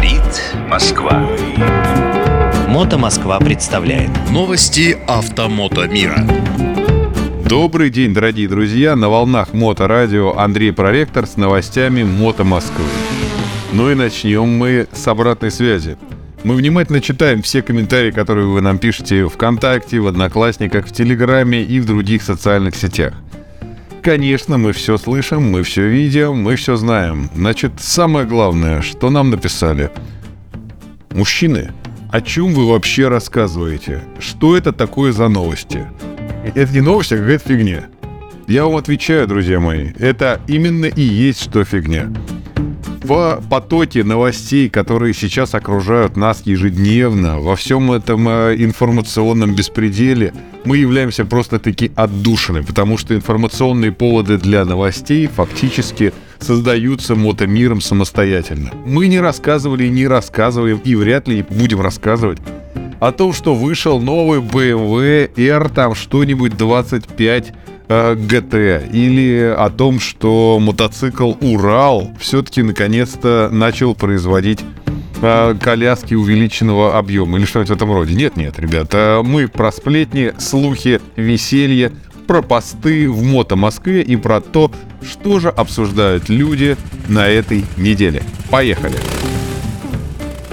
Говорит Москва. Мото Москва представляет Новости автомото мира. Добрый день, дорогие друзья! На волнах Моторадио Андрей Проректор с новостями Мото Москвы. Ну и начнем мы с обратной связи. Мы внимательно читаем все комментарии, которые вы нам пишете ВКонтакте, в Одноклассниках, в Телеграме и в других социальных сетях. Конечно, мы все слышим, мы все видим, мы все знаем. Значит, самое главное, что нам написали. Мужчины, о чем вы вообще рассказываете? Что это такое за новости? Это не новости, а какая-то фигня. Я вам отвечаю, друзья мои, это именно и есть что фигня. В потоке новостей, которые сейчас окружают нас ежедневно, во всем этом э, информационном беспределе, мы являемся просто-таки отдушины, потому что информационные поводы для новостей фактически создаются мотомиром самостоятельно. Мы не рассказывали, не рассказываем и вряд ли будем рассказывать о том, что вышел новый BMW R, там что-нибудь 25 э, GT, или о том, что мотоцикл Урал все-таки наконец-то начал производить э, коляски увеличенного объема или что-нибудь в этом роде. Нет-нет, ребята, мы про сплетни, слухи, веселье, про посты в Мото Москве и про то, что же обсуждают люди на этой неделе. Поехали!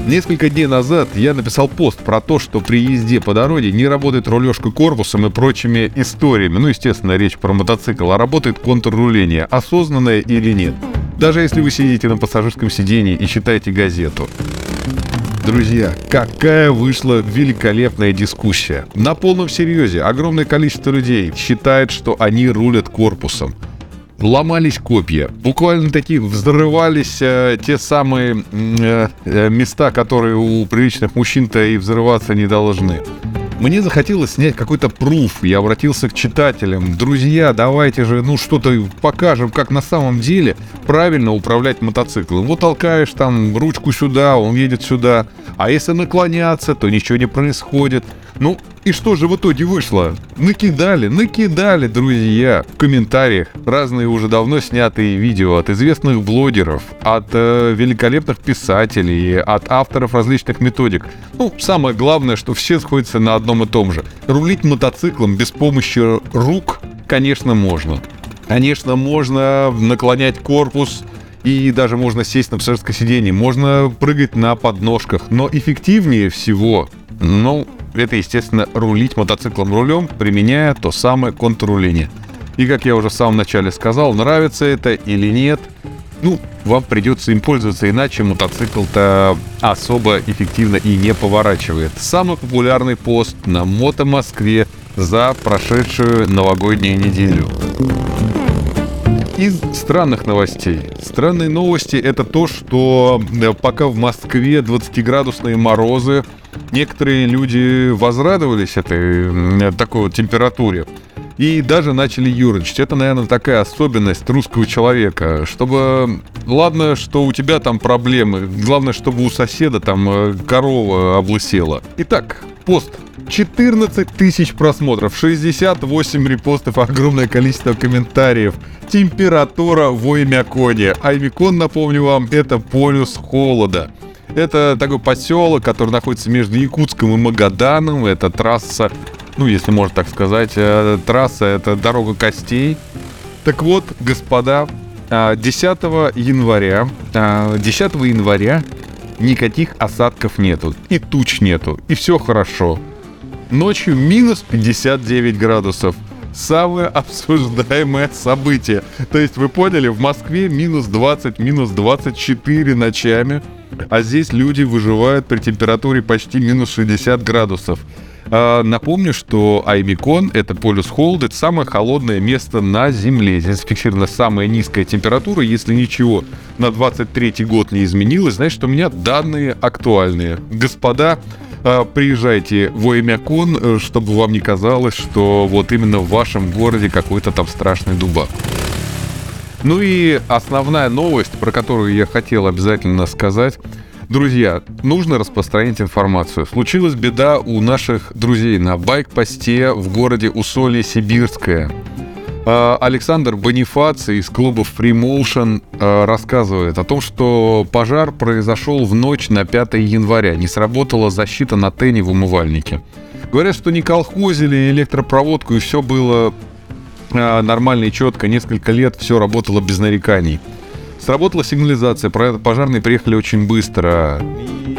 Несколько дней назад я написал пост про то, что при езде по дороге не работает рулежка корпусом и прочими историями. Ну, естественно, речь про мотоцикл, а работает контрруление, осознанное или нет. Даже если вы сидите на пассажирском сидении и читаете газету. Друзья, какая вышла великолепная дискуссия. На полном серьезе огромное количество людей считает, что они рулят корпусом ломались копья. Буквально такие взрывались э, те самые э, э, места, которые у приличных мужчин-то и взрываться не должны. Мне захотелось снять какой-то пруф. Я обратился к читателям. Друзья, давайте же, ну, что-то покажем, как на самом деле правильно управлять мотоциклом. Вот толкаешь там ручку сюда, он едет сюда. А если наклоняться, то ничего не происходит. Ну, и что же в итоге вышло? Накидали, накидали, друзья, в комментариях разные уже давно снятые видео от известных блогеров, от э, великолепных писателей, от авторов различных методик. Ну, самое главное, что все сходятся на одном и том же. Рулить мотоциклом без помощи рук, конечно, можно. Конечно, можно наклонять корпус, и даже можно сесть на пассажирское сиденье, можно прыгать на подножках, но эффективнее всего, ну, это, естественно, рулить мотоциклом рулем, применяя то самое контрруление. И, как я уже в самом начале сказал, нравится это или нет, ну, вам придется им пользоваться, иначе мотоцикл-то особо эффективно и не поворачивает. Самый популярный пост на Мото Москве за прошедшую новогоднюю неделю. Из странных новостей. Странные новости это то, что э, пока в Москве 20-градусные морозы, некоторые люди возрадовались этой такой вот температуре и даже начали юрничать. Это, наверное, такая особенность русского человека, чтобы... Ладно, что у тебя там проблемы, главное, чтобы у соседа там э, корова облысела. Итак, пост 14 тысяч просмотров, 68 репостов, огромное количество комментариев. Температура в Оймяконе. Аймикон, напомню вам, это полюс холода. Это такой поселок, который находится между Якутском и Магаданом. Это трасса, ну, если можно так сказать, э, трасса, это дорога костей. Так вот, господа, 10 а, января, 10 а, января никаких осадков нету, и туч нету, и все хорошо. Ночью минус 59 градусов. Самое обсуждаемое событие. То есть вы поняли, в Москве минус 20, минус 24 ночами, а здесь люди выживают при температуре почти минус 60 градусов. А, напомню, что Аймикон, это полюс холода, это самое холодное место на Земле. Здесь зафиксирована самая низкая температура. Если ничего на 23 год не изменилось, значит, у меня данные актуальные. Господа, приезжайте в Оймякон, э, чтобы вам не казалось, что вот именно в вашем городе какой-то там страшный дубак. Ну и основная новость, про которую я хотел обязательно сказать – Друзья, нужно распространить информацию. Случилась беда у наших друзей на байк-посте в городе Усолье-Сибирское. А, Александр Бонифаций из клуба Free Motion а, рассказывает о том, что пожар произошел в ночь на 5 января. Не сработала защита на тене в умывальнике. Говорят, что не колхозили электропроводку, и все было а, нормально и четко. Несколько лет все работало без нареканий. Сработала сигнализация, пожарные приехали очень быстро.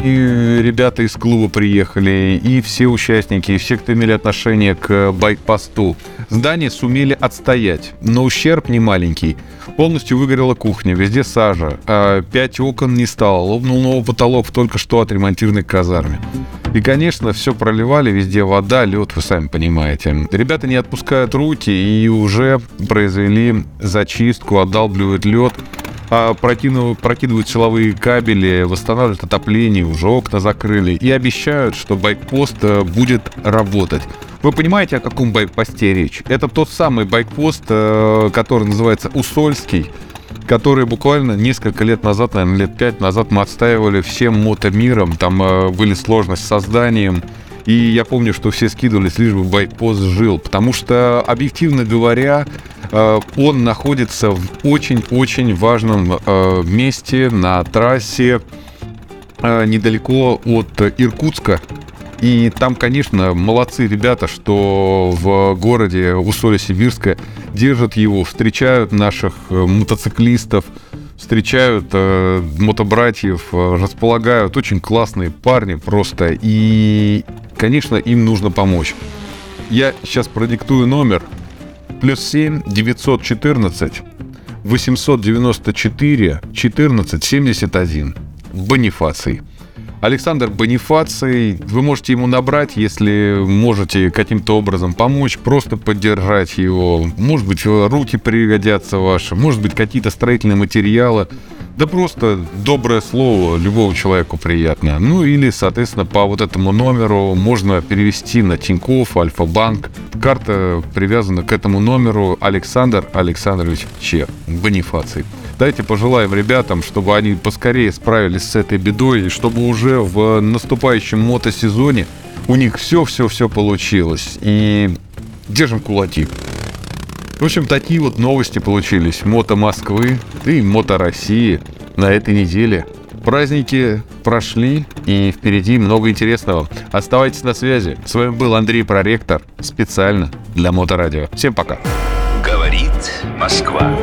И ребята из клуба приехали, и все участники, и все, кто имели отношение к байк-посту. Здание сумели отстоять, но ущерб не маленький. Полностью выгорела кухня, везде сажа, а пять окон не стало, лопнул новый потолок только что отремонтированной казарме. И, конечно, все проливали, везде вода, лед, вы сами понимаете. Ребята не отпускают руки и уже произвели зачистку, отдалбливают лед, а прокидывают, силовые кабели, восстанавливают отопление, уже окна закрыли и обещают, что байкпост э, будет работать. Вы понимаете, о каком байкпосте речь? Это тот самый байкпост, э, который называется Усольский, который буквально несколько лет назад, наверное, лет пять назад мы отстаивали всем мотомиром. Там э, были сложности с созданием. И я помню, что все скидывались, лишь бы байкпост жил. Потому что, объективно говоря, Э, он находится в очень-очень важном э, месте на трассе э, недалеко от Иркутска. И там, конечно, молодцы ребята, что в городе Усолье-Сибирское держат его, встречают наших мотоциклистов, встречают э, мотобратьев, располагают. Очень классные парни просто. И, конечно, им нужно помочь. Я сейчас продиктую номер плюс 7 914 894 14 71. Бонифаций. Александр Бонифаций, вы можете ему набрать, если можете каким-то образом помочь, просто поддержать его. Может быть, руки пригодятся ваши, может быть, какие-то строительные материалы. Да просто доброе слово любому человеку приятно. Ну или, соответственно, по вот этому номеру можно перевести на Тинькофф, Альфа-банк. Карта привязана к этому номеру Александр Александрович Че. Бонифаций. Дайте пожелаем ребятам, чтобы они поскорее справились с этой бедой, и чтобы уже в наступающем мотосезоне у них все-все-все получилось. И держим кулаки. В общем, такие вот новости получились. Мото Москвы и Мото России на этой неделе. Праздники прошли, и впереди много интересного. Оставайтесь на связи. С вами был Андрей Проректор, специально для Моторадио. Всем пока. Говорит Москва.